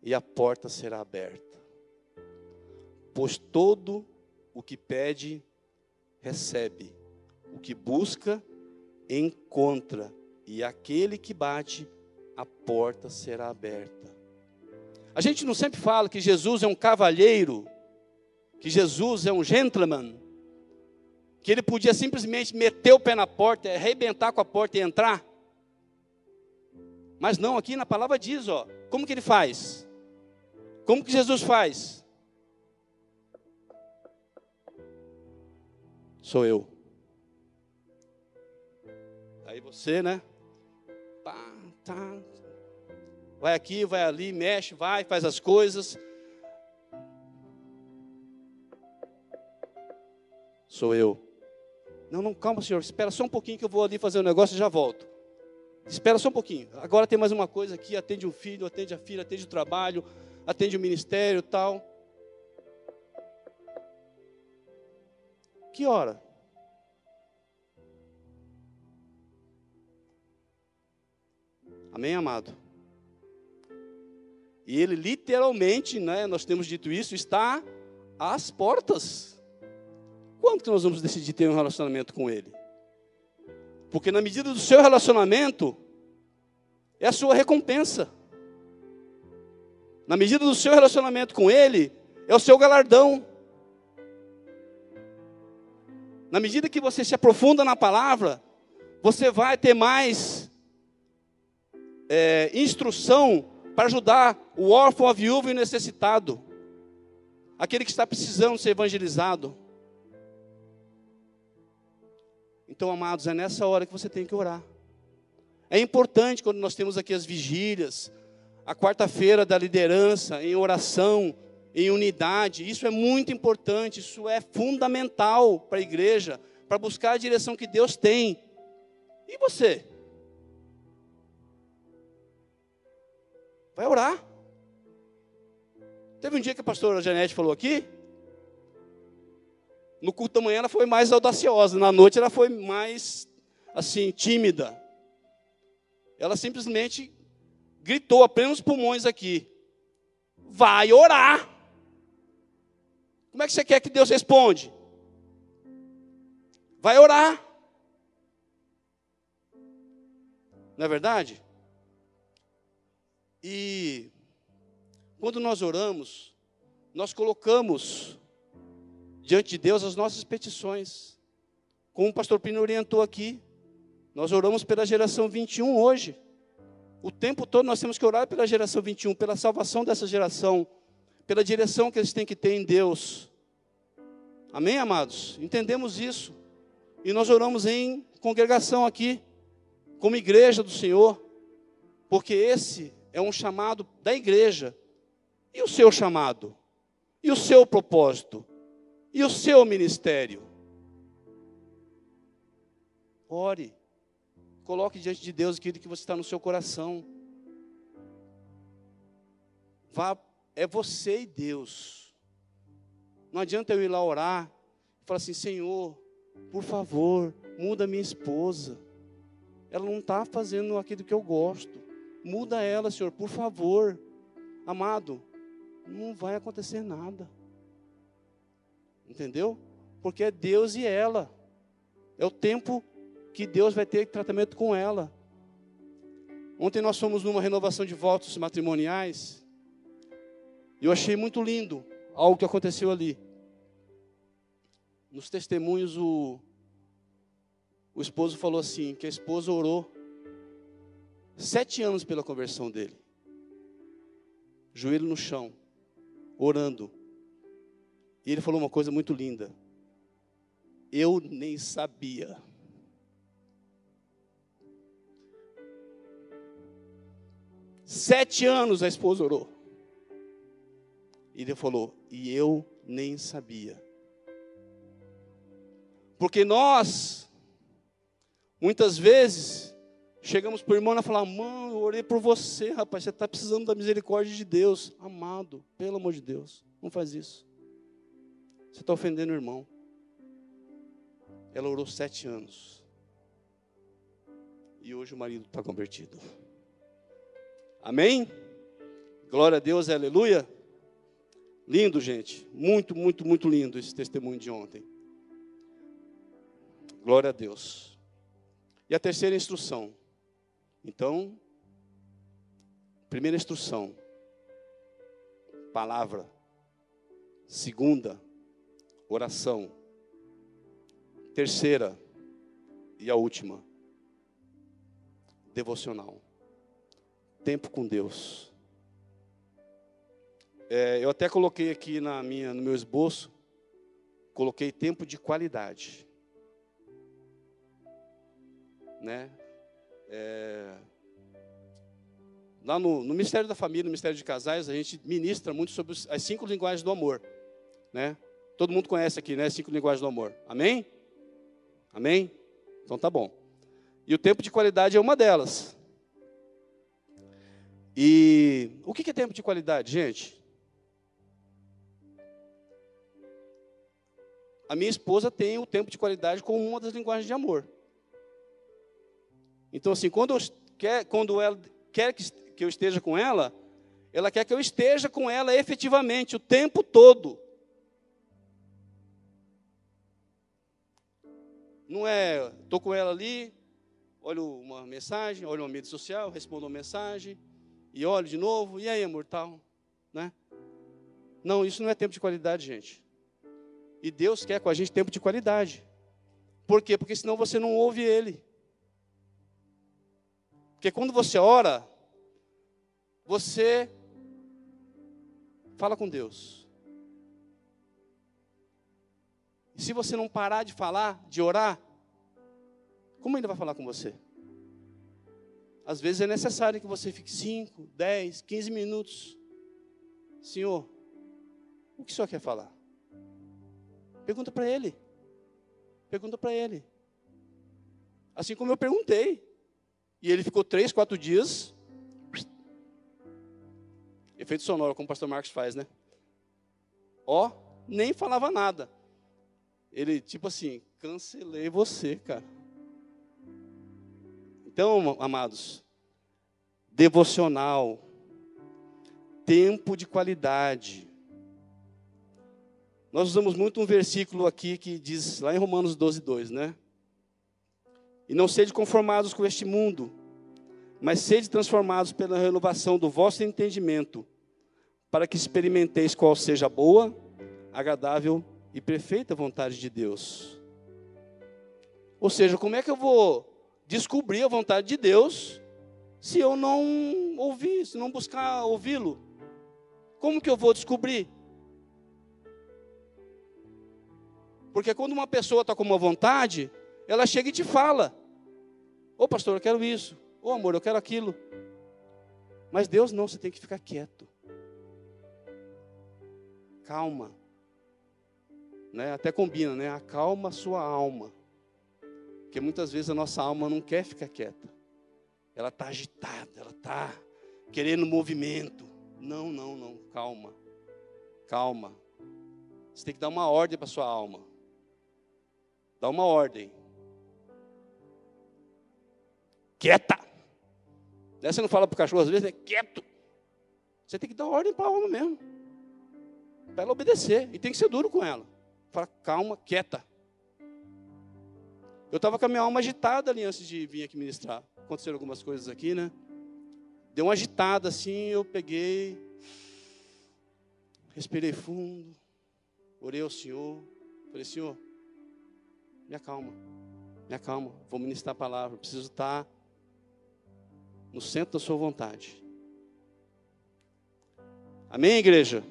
e a porta será aberta. Pois todo o que pede, recebe. O que busca, encontra. E aquele que bate, a porta será aberta. A gente não sempre fala que Jesus é um cavalheiro, que Jesus é um gentleman, que ele podia simplesmente meter o pé na porta, arrebentar com a porta e entrar. Mas não, aqui na palavra diz, ó, como que ele faz? Como que Jesus faz? Sou eu. Aí você, né? Pá, tá. Vai aqui, vai ali, mexe, vai, faz as coisas. Sou eu. Não, não, calma, senhor. Espera só um pouquinho que eu vou ali fazer um negócio e já volto. Espera só um pouquinho. Agora tem mais uma coisa aqui. Atende um filho, atende a filha, atende o trabalho, atende o ministério tal. Que hora? Amém, amado? E ele literalmente, né, nós temos dito isso, está às portas. Quando que nós vamos decidir ter um relacionamento com ele? Porque na medida do seu relacionamento, é a sua recompensa. Na medida do seu relacionamento com ele, é o seu galardão. Na medida que você se aprofunda na palavra, você vai ter mais é, instrução para ajudar o órfão, a viúva e o necessitado, aquele que está precisando ser evangelizado. Então, amados, é nessa hora que você tem que orar. É importante quando nós temos aqui as vigílias, a quarta-feira da liderança, em oração, em unidade. Isso é muito importante, isso é fundamental para a igreja, para buscar a direção que Deus tem. E você? Vai orar. Teve um dia que a pastora Janete falou aqui. No culto da manhã ela foi mais audaciosa, na noite ela foi mais assim, tímida. Ela simplesmente gritou a plenos pulmões aqui: Vai orar. Como é que você quer que Deus responde? Vai orar. Não é verdade? E quando nós oramos, nós colocamos diante de Deus as nossas petições. Como o pastor Pino orientou aqui, nós oramos pela geração 21 hoje. O tempo todo nós temos que orar pela geração 21, pela salvação dessa geração, pela direção que eles têm que ter em Deus. Amém, amados? Entendemos isso. E nós oramos em congregação aqui, como igreja do Senhor, porque esse é um chamado da igreja. E o seu chamado? E o seu propósito? E o seu ministério? Ore. Coloque diante de Deus aquilo que você está no seu coração. Vá, é você e Deus. Não adianta eu ir lá orar e falar assim, Senhor, por favor, muda minha esposa. Ela não está fazendo aquilo que eu gosto. Muda ela, Senhor, por favor. Amado, não vai acontecer nada. Entendeu? Porque é Deus e ela. É o tempo que Deus vai ter tratamento com ela. Ontem nós fomos numa renovação de votos matrimoniais. E eu achei muito lindo algo que aconteceu ali. Nos testemunhos, o, o esposo falou assim: que a esposa orou Sete anos pela conversão dele. Joelho no chão, orando. E ele falou uma coisa muito linda. Eu nem sabia. Sete anos a esposa orou. E ele falou, e eu nem sabia. Porque nós, muitas vezes, chegamos para o irmão e falar: Mano, eu orei por você, rapaz, você está precisando da misericórdia de Deus. Amado, pelo amor de Deus, não faz isso. Você está ofendendo o irmão. Ela orou sete anos. E hoje o marido está convertido. Amém? Glória a Deus, aleluia. Lindo, gente. Muito, muito, muito lindo esse testemunho de ontem. Glória a Deus. E a terceira instrução. Então, primeira instrução, palavra. Segunda, oração. Terceira e a última, devocional. Tempo com Deus. É, eu até coloquei aqui na minha, no meu esboço, coloquei tempo de qualidade. Né? É, lá no, no Ministério da Família, no Ministério de Casais, a gente ministra muito sobre as cinco linguagens do amor. Né? Todo mundo conhece aqui, né? Cinco linguagens do amor. Amém? Amém? Então tá bom. E o tempo de qualidade é uma delas. E o que é tempo de qualidade, gente? A minha esposa tem o tempo de qualidade como uma das linguagens de amor. Então, assim, quando, quer, quando ela quer que, que eu esteja com ela, ela quer que eu esteja com ela efetivamente o tempo todo. Não é, estou com ela ali, olho uma mensagem, olho uma mídia social, respondo uma mensagem, e olho de novo, e aí, amor, tal, né? Não, isso não é tempo de qualidade, gente. E Deus quer com a gente tempo de qualidade. Por quê? Porque senão você não ouve Ele. Porque quando você ora, você fala com Deus. Se você não parar de falar, de orar, como ele vai falar com você? Às vezes é necessário que você fique 5, 10, 15 minutos. Senhor, o que o senhor quer falar? Pergunta para ele. Pergunta para ele. Assim como eu perguntei. E ele ficou três, quatro dias. Efeito sonoro, como o pastor Marcos faz, né? Ó, nem falava nada. Ele, tipo assim, cancelei você, cara. Então, amados, devocional, tempo de qualidade. Nós usamos muito um versículo aqui que diz, lá em Romanos 12, 2, né? E não sede conformados com este mundo, mas sede transformados pela renovação do vosso entendimento, para que experimenteis qual seja a boa, agradável e perfeita vontade de Deus. Ou seja, como é que eu vou descobrir a vontade de Deus se eu não ouvir, se não buscar ouvi-lo? Como que eu vou descobrir? Porque quando uma pessoa está com uma vontade, ela chega e te fala: Ô pastor, eu quero isso. Ô amor, eu quero aquilo. Mas Deus não, você tem que ficar quieto. Calma né? Até combina, né? Acalma a sua alma. Porque muitas vezes a nossa alma não quer ficar quieta. Ela está agitada, ela está querendo movimento. Não, não, não. Calma. Calma. Você tem que dar uma ordem para sua alma. Dá uma ordem. Quieta. Né? Você não fala para o cachorro às vezes, é quieto. Você tem que dar ordem para a alma mesmo. Para ela obedecer. E tem que ser duro com ela. Fala, calma, quieta. Eu estava com a minha alma agitada ali antes de vir aqui ministrar. Aconteceram algumas coisas aqui, né? Deu uma agitada assim, eu peguei, respirei fundo, orei ao Senhor. Falei, Senhor, me acalma, me acalma, vou ministrar a palavra. Preciso estar no centro da Sua vontade. Amém, igreja?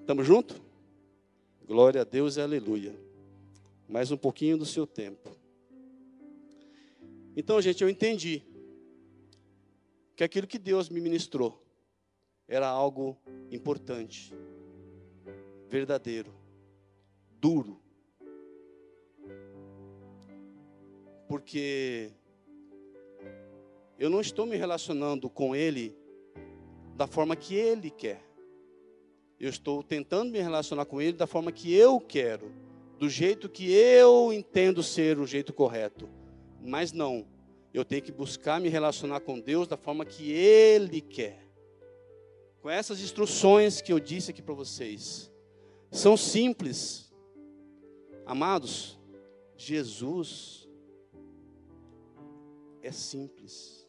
Estamos juntos? Glória a Deus e aleluia. Mais um pouquinho do seu tempo. Então, gente, eu entendi que aquilo que Deus me ministrou era algo importante, verdadeiro, duro. porque eu não estou me relacionando com Ele da forma que Ele quer. Eu estou tentando me relacionar com Ele da forma que eu quero, do jeito que eu entendo ser o jeito correto. Mas não, eu tenho que buscar me relacionar com Deus da forma que Ele quer. Com essas instruções que eu disse aqui para vocês. São simples. Amados, Jesus é simples.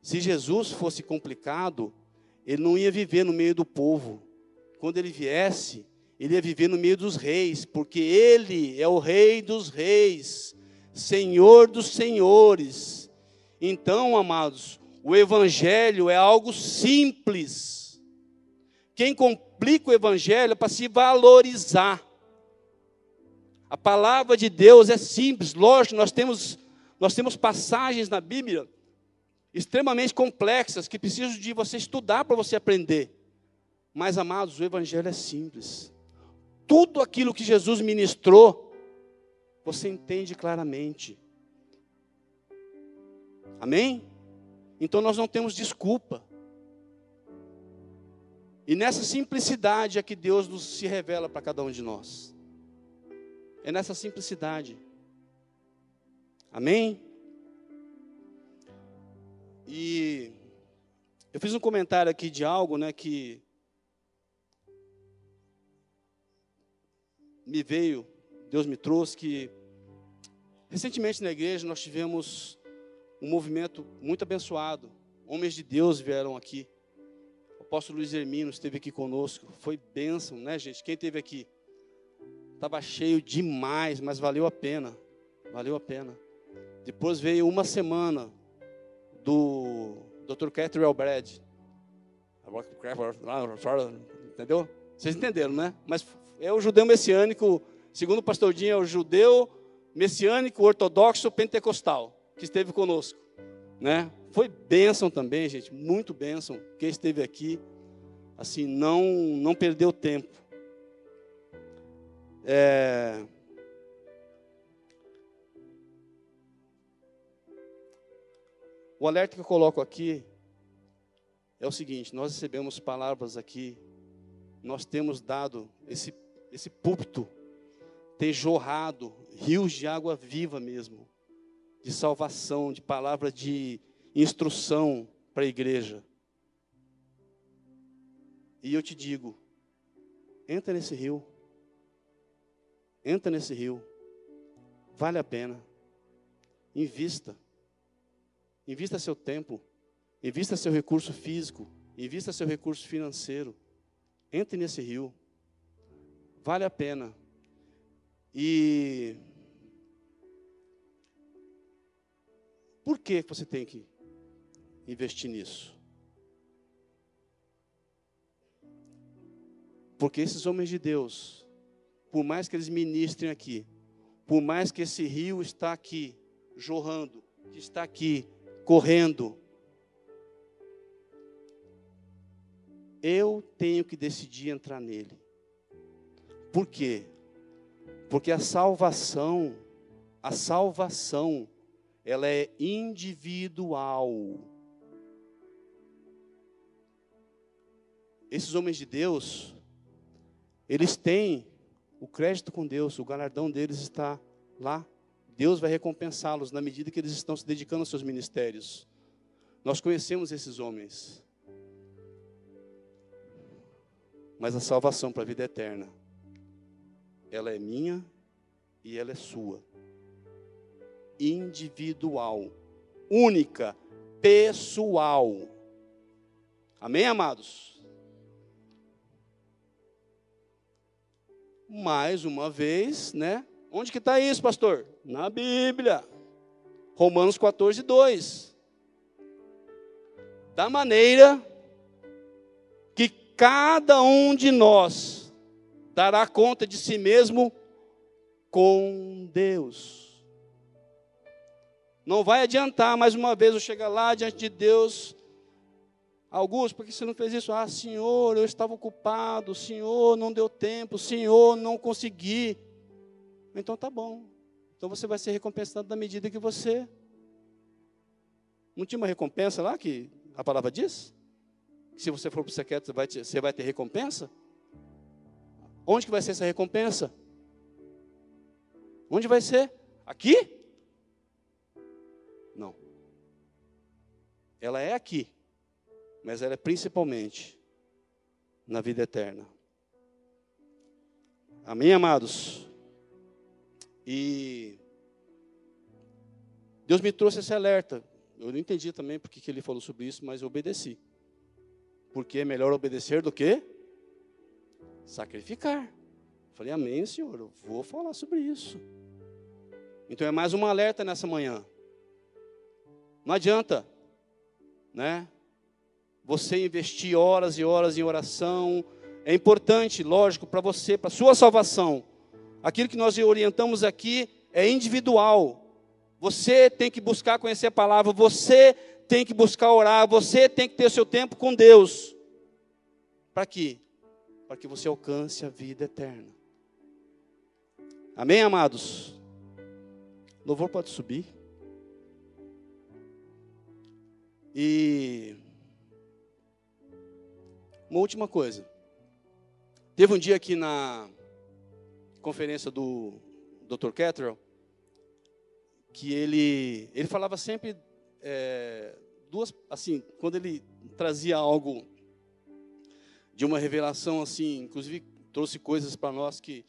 Se Jesus fosse complicado, ele não ia viver no meio do povo. Quando ele viesse, ele ia viver no meio dos reis, porque ele é o rei dos reis, Senhor dos senhores. Então, amados, o evangelho é algo simples. Quem complica o evangelho é para se valorizar. A palavra de Deus é simples, lógico, nós temos nós temos passagens na Bíblia extremamente complexas que precisam de você estudar para você aprender. Mas, amados, o Evangelho é simples. Tudo aquilo que Jesus ministrou, você entende claramente. Amém? Então nós não temos desculpa. E nessa simplicidade é que Deus nos se revela para cada um de nós. É nessa simplicidade. Amém? E eu fiz um comentário aqui de algo, né, que me veio, Deus me trouxe que recentemente na igreja nós tivemos um movimento muito abençoado. Homens de Deus vieram aqui. O apóstolo Luiz Hermino esteve aqui conosco. Foi bênção, né, gente? Quem esteve aqui? Estava cheio demais, mas valeu a pena. Valeu a pena. Depois veio uma semana do Dr. Catherine Brad. Entendeu? Vocês entenderam, né? Mas é o judeu messiânico, segundo o pastor Dinho, é o judeu messiânico ortodoxo pentecostal que esteve conosco, né? Foi bênção também, gente, muito bênção. Quem esteve aqui, assim, não não perdeu tempo. É, O alerta que eu coloco aqui é o seguinte: nós recebemos palavras aqui, nós temos dado esse, esse púlpito, tem jorrado rios de água viva mesmo, de salvação, de palavra de instrução para a igreja. E eu te digo: entra nesse rio, entra nesse rio, vale a pena, invista. Invista seu tempo, invista seu recurso físico, invista seu recurso financeiro. Entre nesse rio. Vale a pena. E por que você tem que investir nisso? Porque esses homens de Deus, por mais que eles ministrem aqui, por mais que esse rio está aqui jorrando, que está aqui correndo. Eu tenho que decidir entrar nele. Por quê? Porque a salvação, a salvação, ela é individual. Esses homens de Deus, eles têm o crédito com Deus, o galardão deles está lá Deus vai recompensá-los na medida que eles estão se dedicando aos seus ministérios. Nós conhecemos esses homens. Mas a salvação para a vida eterna, ela é minha e ela é sua. Individual, única, pessoal. Amém, amados? Mais uma vez, né? Onde que está isso, pastor? Na Bíblia. Romanos 14, 2. Da maneira que cada um de nós dará conta de si mesmo com Deus. Não vai adiantar mais uma vez eu chegar lá diante de Deus. Augusto, por que você não fez isso? Ah, Senhor, eu estava ocupado, Senhor, não deu tempo, Senhor, não consegui. Então tá bom. Então você vai ser recompensado na medida que você. Não tinha uma recompensa lá que a palavra diz? Que se você for para o secreto, você vai, ter, recompensa? Onde que vai ser essa recompensa? Onde vai ser? Aqui? Não. Ela é aqui, mas ela é principalmente na vida eterna. Amém, amados? E Deus me trouxe esse alerta. Eu não entendi também porque que ele falou sobre isso, mas eu obedeci. Porque é melhor obedecer do que sacrificar. Falei, amém, Senhor, eu vou falar sobre isso. Então é mais um alerta nessa manhã. Não adianta, né? Você investir horas e horas em oração. É importante, lógico, para você, para sua salvação. Aquilo que nós orientamos aqui é individual. Você tem que buscar conhecer a palavra, você tem que buscar orar, você tem que ter seu tempo com Deus. Para quê? Para que você alcance a vida eterna. Amém, amados? Louvor pode subir. E uma última coisa. Teve um dia aqui na conferência do Dr. Cattrall que ele ele falava sempre é, duas assim quando ele trazia algo de uma revelação assim, inclusive trouxe coisas para nós que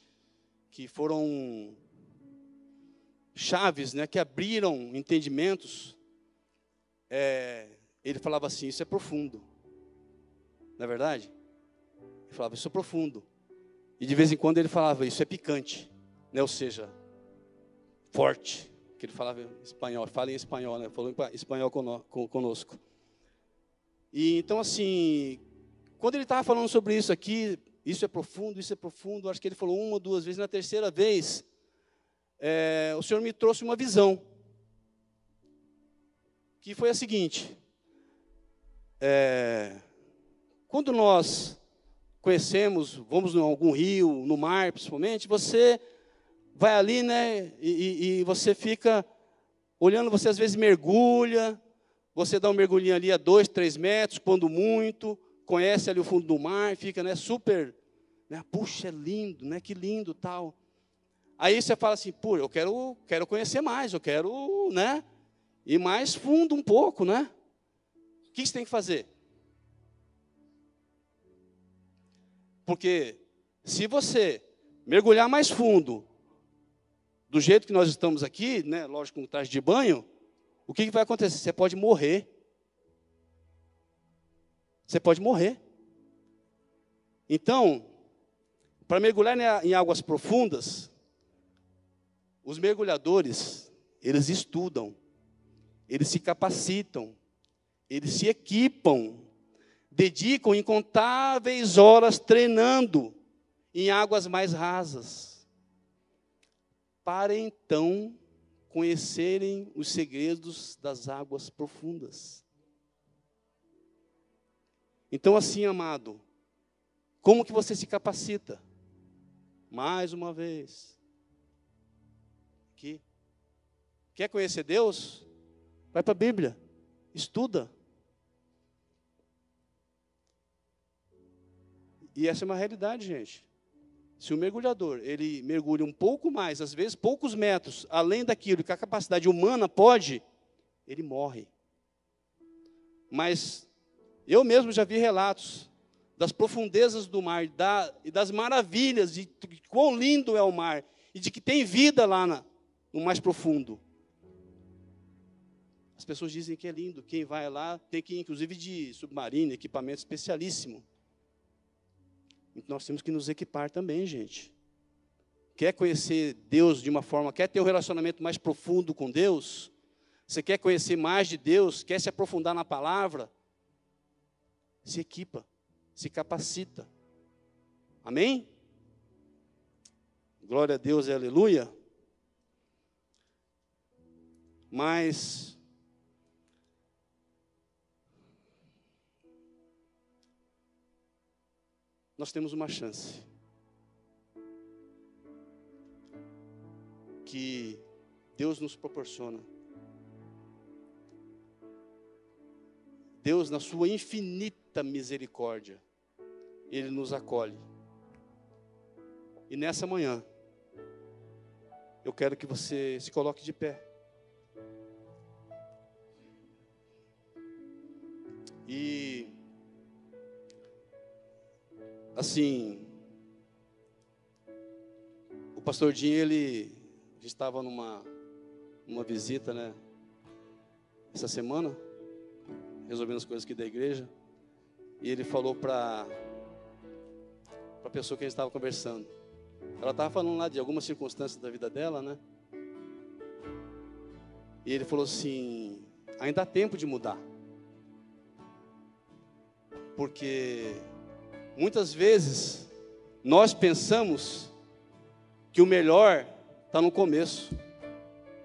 que foram chaves, né, que abriram entendimentos. É, ele falava assim: Isso é profundo. Não é verdade? Ele falava: Isso é profundo. E de vez em quando ele falava: Isso é picante. Né? Ou seja, forte. Que ele falava em espanhol. Fala em espanhol, né? Falou em espanhol conosco. E então, assim, quando ele estava falando sobre isso aqui, isso é profundo, isso é profundo. Acho que ele falou uma ou duas vezes. Na terceira vez, é, o Senhor me trouxe uma visão. Que foi a seguinte: é, quando nós conhecemos, vamos em algum rio, no mar principalmente, você vai ali, né, e, e, você fica olhando, você às vezes mergulha, você dá um mergulhinho ali a dois, três metros, quando muito, conhece ali o fundo do mar, fica, né, super, né, puxa, é lindo, né, que lindo, tal. Aí você fala assim, pô, eu quero, quero conhecer mais, eu quero, né, ir mais fundo um pouco, né? que você tem que fazer? Porque se você mergulhar mais fundo, do jeito que nós estamos aqui, né, lógico, com traje de banho, o que, que vai acontecer? Você pode morrer. Você pode morrer. Então, para mergulhar em águas profundas, os mergulhadores, eles estudam, eles se capacitam, eles se equipam, dedicam incontáveis horas treinando em águas mais rasas, para então conhecerem os segredos das águas profundas. Então, assim, amado, como que você se capacita? Mais uma vez. Aqui. Quer conhecer Deus? Vai para a Bíblia. Estuda. E essa é uma realidade, gente. Se o mergulhador ele mergulha um pouco mais, às vezes poucos metros, além daquilo que a capacidade humana pode, ele morre. Mas eu mesmo já vi relatos das profundezas do mar da, e das maravilhas de, de quão lindo é o mar e de que tem vida lá na, no mais profundo. As pessoas dizem que é lindo. Quem vai lá tem que inclusive, de submarino, equipamento especialíssimo. Então nós temos que nos equipar também, gente. Quer conhecer Deus de uma forma, quer ter um relacionamento mais profundo com Deus? Você quer conhecer mais de Deus? Quer se aprofundar na palavra? Se equipa, se capacita. Amém? Glória a Deus e aleluia. Mas nós temos uma chance. Que Deus nos proporciona. Deus, na sua infinita misericórdia, Ele nos acolhe. E nessa manhã, eu quero que você se coloque de pé. E, assim, o pastor Dinho, ele estava numa, numa visita, né, essa semana, resolvendo as coisas aqui da igreja, e ele falou para a pessoa que a gente estava conversando. Ela estava falando lá de algumas circunstâncias da vida dela, né? E ele falou assim: ainda há tempo de mudar. Porque muitas vezes nós pensamos que o melhor está no começo.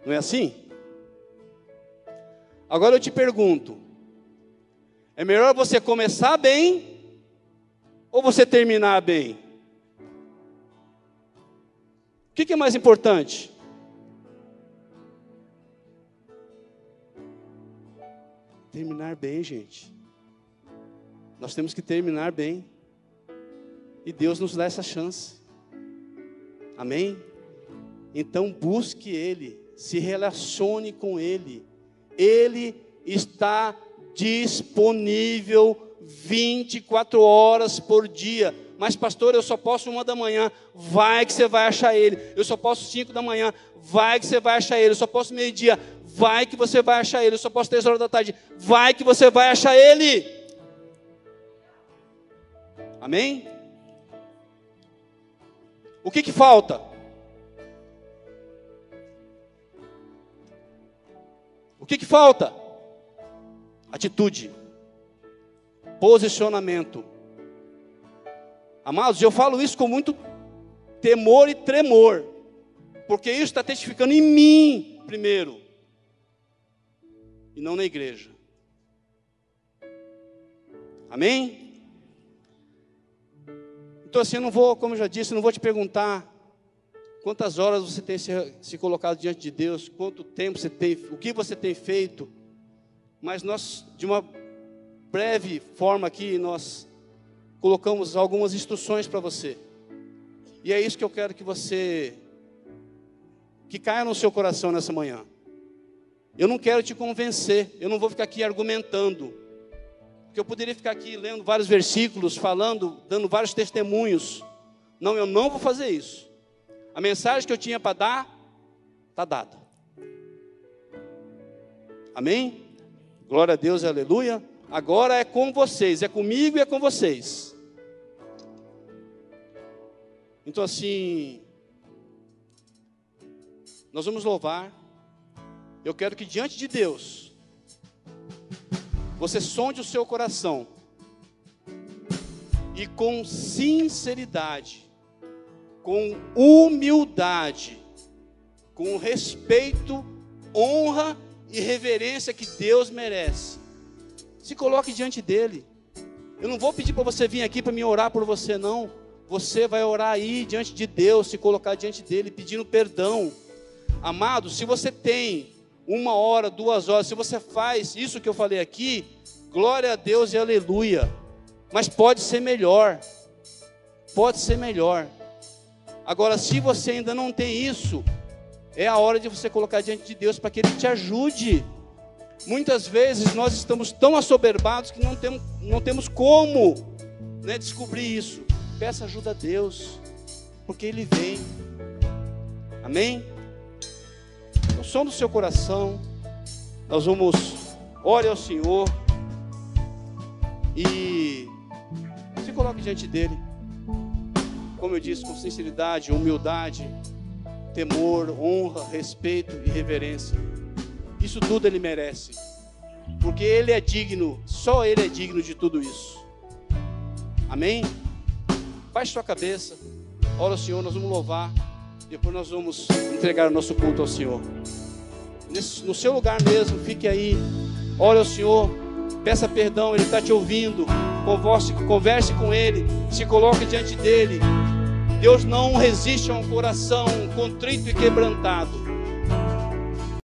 Não é assim? Agora eu te pergunto: é melhor você começar bem ou você terminar bem? O que, é mais importante? Terminar bem, gente. Nós temos que terminar bem. E Deus nos dá essa chance. Amém? Então busque Ele, se relacione com Ele. Ele está disponível 24 horas por dia. Mas, pastor, eu só posso uma da manhã. Vai que você vai achar ele. Eu só posso cinco da manhã. Vai que você vai achar ele. Eu só posso meio-dia. Vai que você vai achar ele. Eu só posso três horas da tarde. Vai que você vai achar ele. Amém? O que, que falta? O que, que falta? Atitude, posicionamento. Amados, eu falo isso com muito temor e tremor, porque isso está testificando em mim, primeiro, e não na igreja. Amém? Então, assim, eu não vou, como eu já disse, eu não vou te perguntar quantas horas você tem se, se colocado diante de Deus, quanto tempo você tem, o que você tem feito mas nós, de uma breve forma aqui, nós colocamos algumas instruções para você. E é isso que eu quero que você, que caia no seu coração nessa manhã. Eu não quero te convencer, eu não vou ficar aqui argumentando, porque eu poderia ficar aqui lendo vários versículos, falando, dando vários testemunhos. Não, eu não vou fazer isso. A mensagem que eu tinha para dar, está dada. Amém? Glória a Deus, aleluia. Agora é com vocês, é comigo e é com vocês. Então, assim, nós vamos louvar. Eu quero que diante de Deus, você sonde o seu coração e com sinceridade, com humildade, com respeito, honra e reverência que Deus merece. Se coloque diante dele. Eu não vou pedir para você vir aqui para me orar por você, não. Você vai orar aí diante de Deus, se colocar diante dele, pedindo perdão. Amado, se você tem uma hora, duas horas, se você faz isso que eu falei aqui, glória a Deus e aleluia. Mas pode ser melhor. Pode ser melhor. Agora, se você ainda não tem isso, é a hora de você colocar diante de Deus para que Ele te ajude. Muitas vezes nós estamos tão assoberbados que não temos, não temos como né, descobrir isso. Peça ajuda a Deus, porque Ele vem. Amém? O som do seu coração, nós vamos, ore ao Senhor e se coloque diante dEle. Como eu disse, com sinceridade, humildade temor, honra, respeito e reverência. Isso tudo ele merece. Porque ele é digno, só ele é digno de tudo isso. Amém? Baixe sua cabeça. Ora, Senhor, nós vamos louvar. Depois nós vamos entregar o nosso culto ao Senhor. Nesse, no seu lugar mesmo, fique aí. Ore ao Senhor. Peça perdão, Ele está te ouvindo. Converse, converse com Ele. Se coloque diante dele. Deus não resiste a um coração contrito e quebrantado.